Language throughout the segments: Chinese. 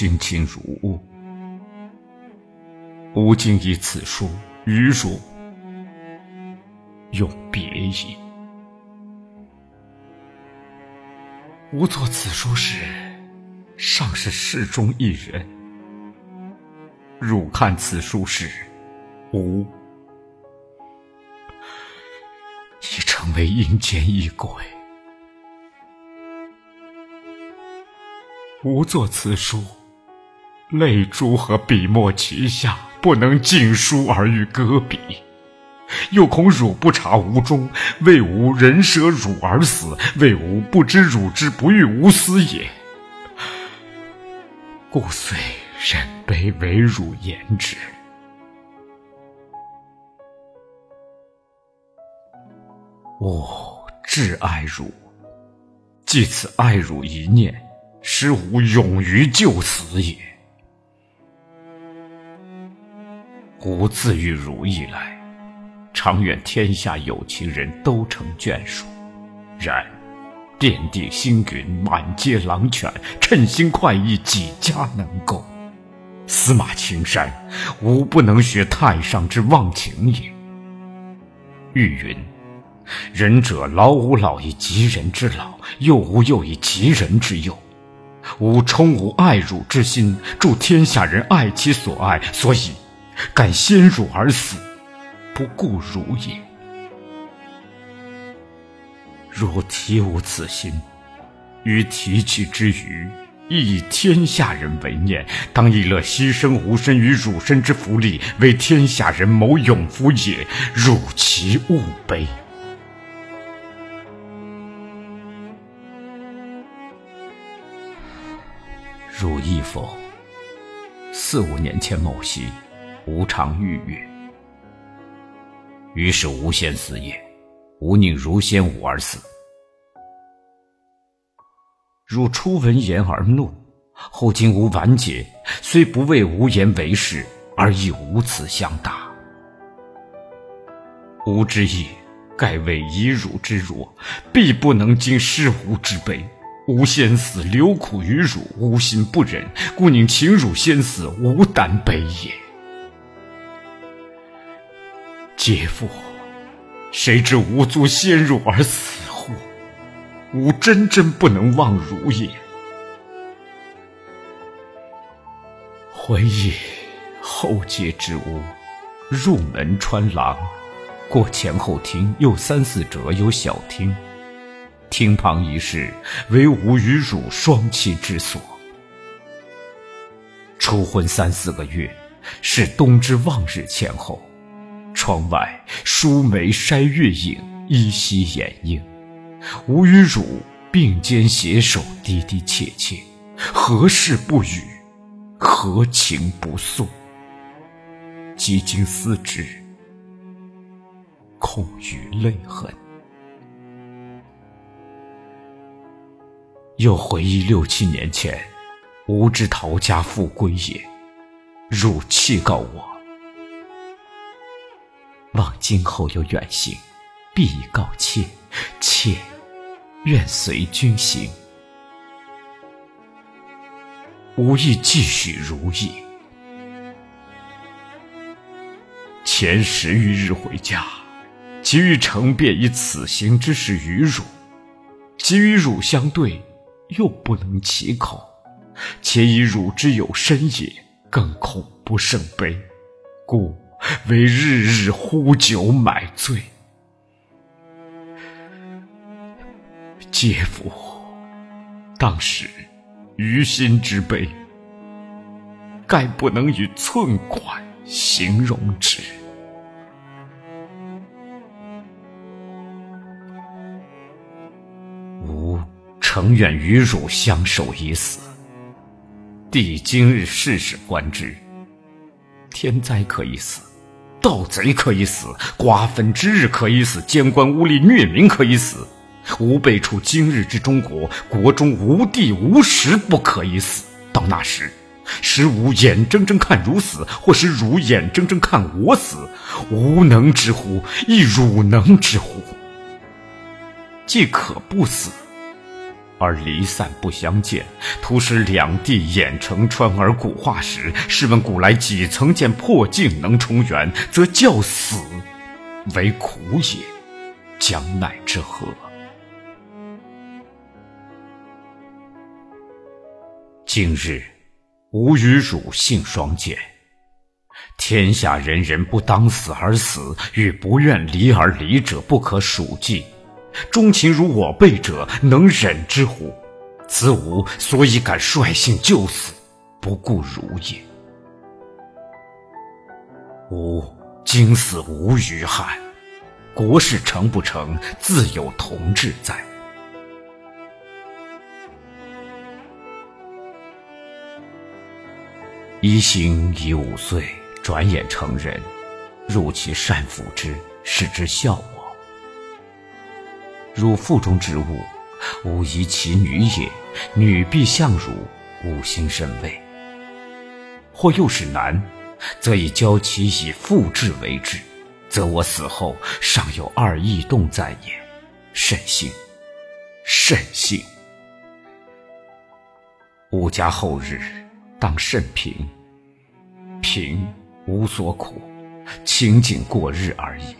卿卿如晤。吾今以此书与汝永别矣。吾作此书时，尚是世中一人；汝看此书时，吾已成为阴间一鬼。吾作此书，泪珠和笔墨齐下，不能尽书而欲搁笔，又恐汝不察吾衷，为吾人舍汝而死，为吾不知汝之不欲无私也，故遂忍悲为汝言之。吾挚爱汝，即此爱汝一念。使吾勇于就死也。吾自遇汝以来，常愿天下有情人都成眷属。然遍地星云，满街狼犬，称心快意，几家能够？司马青山，吾不能学太上之忘情也。玉云：仁者老吾老以及人之老，幼吾幼以及人之幼。吾充吾爱汝之心，助天下人爱其所爱，所以敢先汝而死，不顾汝也。若提吾此心，于提起之余，亦以天下人为念，当亦乐牺牲吾身与汝身之福利，为天下人谋永福也。汝其勿悲。汝亦否？四五年前某夕，吾常欲月，于是吾先死也。吾宁如先吾而死。汝初闻言而怒，后今吾完结，虽不为无言为事，而亦无此相答。吾之意，盖为以汝之弱，必不能经失吾之悲。吾先死，留苦于汝，吾心不忍，故宁请汝先死，吾胆悲也。嗟夫！谁知吾卒先汝而死乎？吾真真不能忘汝也。回忆后街之屋，入门穿廊，过前后厅，又三四折有小厅。厅旁一室，为吾与汝双栖之所。初婚三四个月，是冬之望日前后。窗外疏梅筛月影，依稀掩映。吾与汝并肩携手，的的切切，何事不语？何情不诉？几经思之，空余泪痕。又回忆六七年前，吾之逃家复归也。汝弃告我，望今后有远行，必以告妾。妾愿随君行。吾亦继续如意。前十余日回家，即欲承便以此行之事与汝，即与汝相对。又不能启口，且以汝之有身也，更恐不胜悲，故为日日呼酒买醉。嗟夫！当时于心之悲，盖不能以寸管形容之。吾诚愿与汝相守以死。帝今日事事观之，天灾可以死，盗贼可以死，瓜分之日可以死，奸官污吏虐民可以死。吾辈处今日之中国，国中无地无时不可以死。到那时，使吾眼睁睁看汝死，或使汝眼睁睁看我死，吾能之乎？亦汝能之乎？既可不死。而离散不相见，徒使两地眼成川而古化时。试问古来几曾见破镜能重圆？则教死为苦也，将奈之何？今日吾与汝性双见，天下人人不当死而死，与不愿离而离者不可数计。钟情如我辈者，能忍之乎？此吾所以敢率性就死，不顾汝也。吾今死无余憾，国事成不成，自有同志在。一行已五岁，转眼成人，入其善抚之，使之孝我。汝腹中之物，吾宜其女也；女必相汝，吾心甚慰。或又是男，则以教其以父志为之，则我死后尚有二异动在也，甚幸，甚幸。吾家后日当甚平，平无所苦，清静过日而已。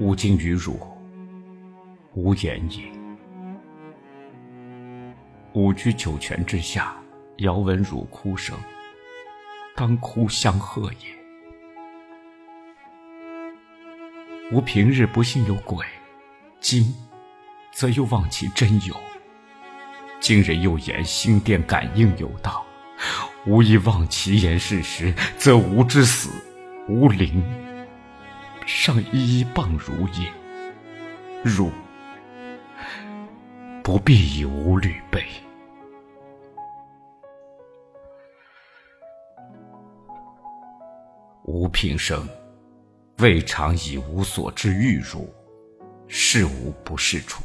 吾今与汝无言也。吾居九泉之下，遥闻汝哭声，当哭相和也。吾平日不信有鬼，今则又望其真有。今人又言心电感应有道，吾亦望其言事实，则吾之死无灵。尚一一谤汝也，汝不必以吾虑悲。吾平生未尝以无所知遇汝，是吾不是处。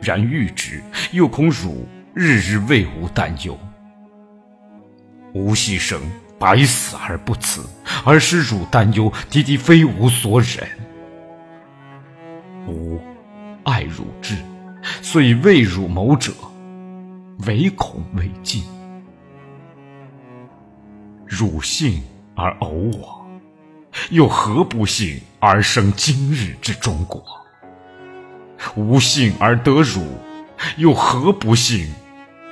然欲之，又恐汝日日为吾担忧。吾牺牲。百死而不辞，而使汝担忧，弟弟非吾所忍。吾爱汝之，遂为汝谋者，唯恐未尽。汝幸而偶我，又何不幸而生今日之中国？吾幸而得汝，又何不幸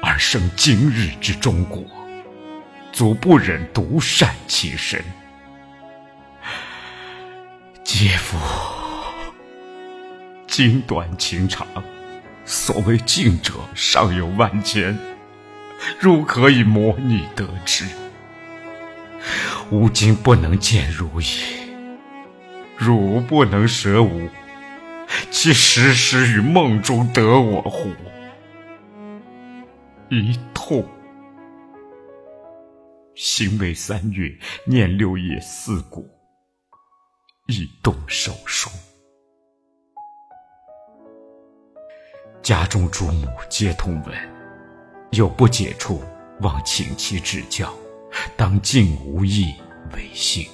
而生今日之中国？足不忍独善其身，嗟夫！经短情长，所谓近者尚有万千，汝可以模拟得之。吾今不能见汝矣，汝不能舍吾，其时时于梦中得我乎？一痛。心为三月，念六夜四鼓，易动手术。家中主母皆通文，有不解处，望请其指教，当尽无益为幸。